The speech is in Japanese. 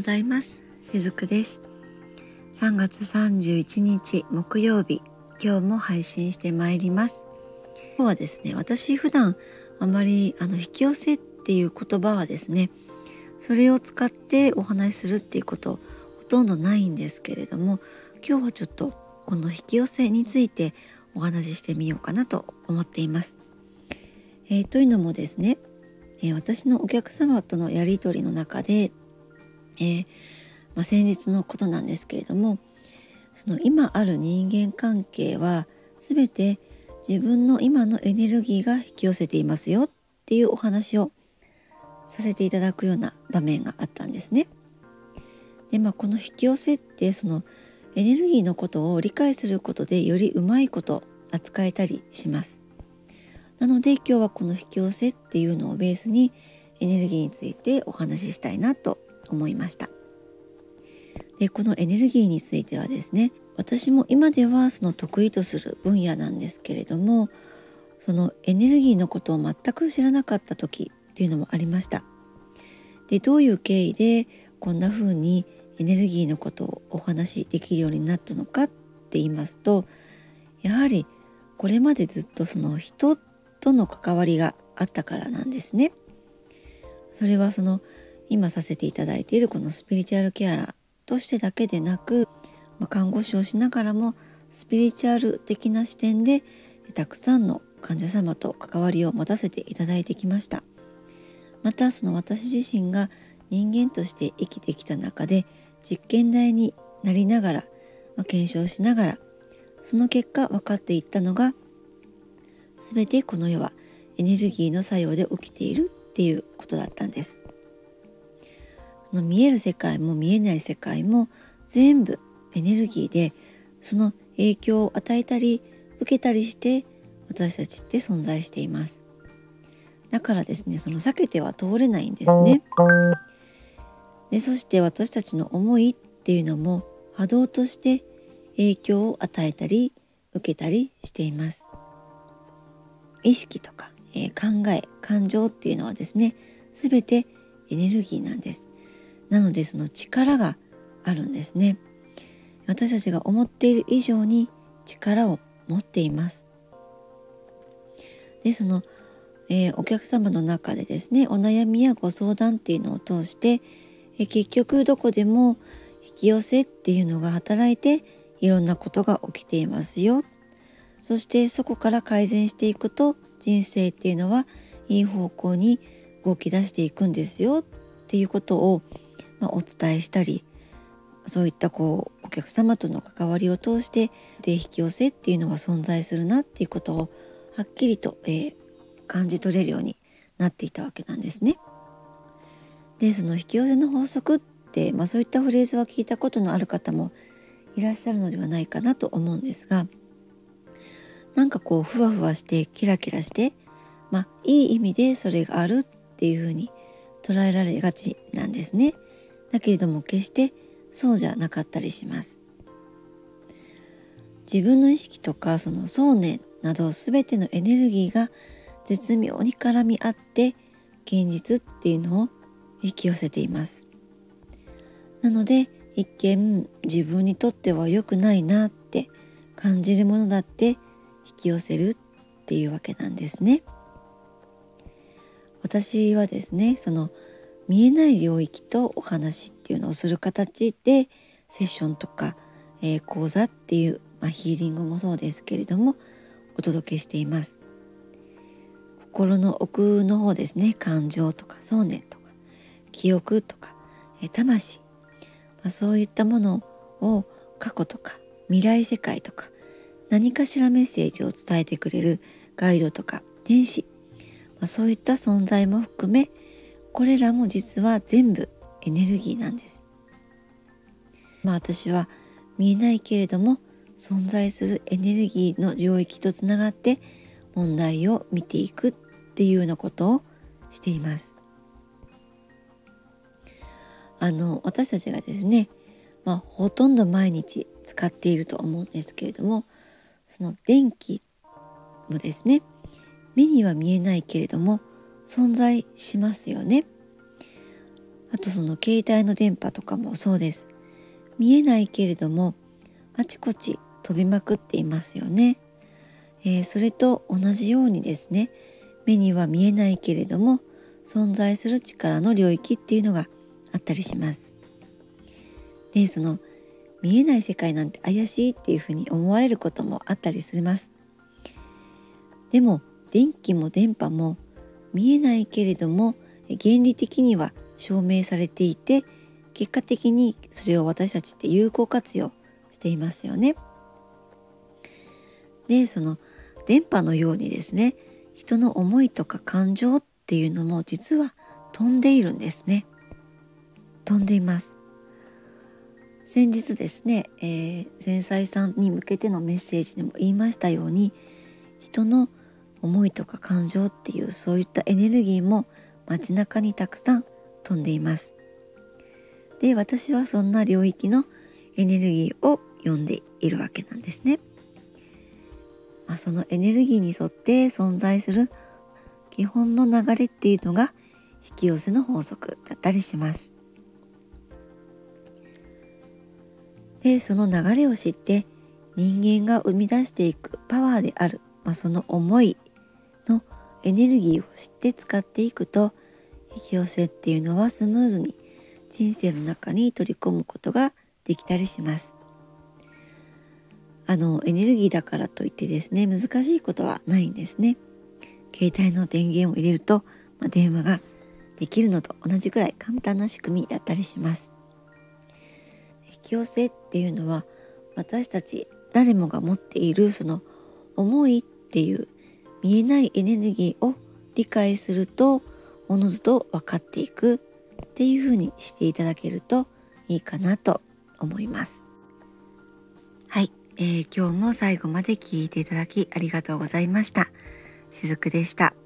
ございます。しずくです。3月31日木曜日今日も配信してまいります。今日はですね私普段あまりあの引き寄せっていう言葉はですねそれを使ってお話しするっていうことほとんどないんですけれども今日はちょっとこの引き寄せについてお話ししてみようかなと思っています。えー、というのもですね、え、私のお客様とのやり取りの中で、えー、まあ、先日のことなんですけれどもその今ある人間関係は全て自分の今のエネルギーが引き寄せていますよっていうお話をさせていただくような場面があったんですね。でまあこの引き寄せってそのエネルギーのことを理解することでよりうまいこと扱えたりします。なので今日はこの引き寄せっていうのをベースにエネルギーについてお話ししたいなと思いました。でこのエネルギーについてはですね私も今ではその得意とする分野なんですけれどもそのエネルギーのことを全く知らなかった時っていうのもありました。でどういう経緯でこんな風にエネルギーのことをお話しできるようになったのかって言いますとやはりこれまでずっとその人との関わりがあったからなんですね。それはその今させていただいているこのスピリチュアルケアラーとしてだけでなく、まあ、看護師をしながらもスピリチュアル的な視点でたくさんの患者様と関わりを持たせていただいてきましたまたその私自身が人間として生きてきた中で実験台になりながら、まあ、検証しながらその結果分かっていったのが全てこの世はエネルギーの作用で起きているっていうことだったんです。その見える世界も見えない世界も全部エネルギーでその影響を与えたり受けたりして私たちって存在しています。だからですねその避けては通れないんですね。でそして私たちの思いっていうのも波動として影響を与えたり受けたりしています。意識とか、えー、考え感情っていうのはですね全てエネルギーなんですなのでその力があるんですね。私たちが思っている以上に力を持っています。でその、えー、お客様の中でですねお悩みやご相談っていうのを通して、えー、結局どこでも引き寄せっていうのが働いていろんなことが起きていますよ。そしてそこから改善していくと人生っていうのはいい方向に動き出していくんですよ。っていうことを、まあ、お伝えしたりそういったこうお客様との関わりを通してで引き寄せっていうのは存在するなっていうことをはっきりと、えー、感じ取れるようになっていたわけなんですね。でその引き寄せの法則って、まあ、そういったフレーズは聞いたことのある方もいらっしゃるのではないかなと思うんですがなんかこうふわふわしてキラキラしてまあいい意味でそれがあるっていうふうに捉えられがちなんですね。だけれども決してそうじゃなかったりします。自分の意識とかその想念など全てのエネルギーが絶妙に絡み合って現実っていうのを引き寄せています。なので一見自分にとっては良くないなって感じるものだって引き寄せるっていうわけなんですね。私はですねその見えない領域とお話っていうのをする形でセッションとか、えー、講座っていう、まあ、ヒーリングもそうですけれどもお届けしています。心の奥の方ですね。感情とか想念とか記憶とか、えー、魂、まあ、そういったものを過去とか未来世界とか何かしらメッセージを伝えてくれるガイドとか天使、まあ、そういった存在も含めこれらも実は全部エネルギーなんです。まあ私は見えないけれども存在するエネルギーの領域とつながって問題を見ていくっていうようなことをしています。あの私たちがですね、まあ、ほとんど毎日使っていると思うんですけれどもその電気もですね目には見えないけれども存在しますよね。あとその携帯の電波とかもそうです。見えないけれどもあちこち飛びまくっていますよね、えー、それと同じようにですね目には見えないけれども存在する力の領域っていうのがあったりします。でその見えない世界なんて怪しいっていうふうに思われることもあったりします。でも電気も電波も見えないけれども原理的には証明されていて結果的にそれを私たちって有効活用していますよね。でその電波のようにですね人の思いとか感情っていうのも実は飛んでいるんですね。飛んでいます。先日ですね、えー、繊細さんに向けてのメッセージでも言いましたように人の思いとか感情っていうそういったエネルギーも街中にたくさん飛んでいます。で私はそんな領域のエネルギーを読んでいるわけなんですね。まあ、そのエネルギーに沿って存在する基本の流れっていうのが引き寄せの法則だったりします。でその流れを知って人間が生み出していくパワーである、まあ、その思いのエネルギーを知って使っていくと引き寄せっていうのはスムーズに人生の中に取り込むことができたりします。あのエネルギーだからといってですね難しいことはないんですね。携帯の電源を入れると、まあ、電話ができるのと同じくらい簡単な仕組みだったりします。引き寄せっていうのは私たち誰もが持っているその思いっていう見えないエネルギーを理解するとおのずと分かっていくっていう風にしていただけるといいかなと思います。はい、えー、今日も最後まで聞いていただきありがとうございました。しずくでした。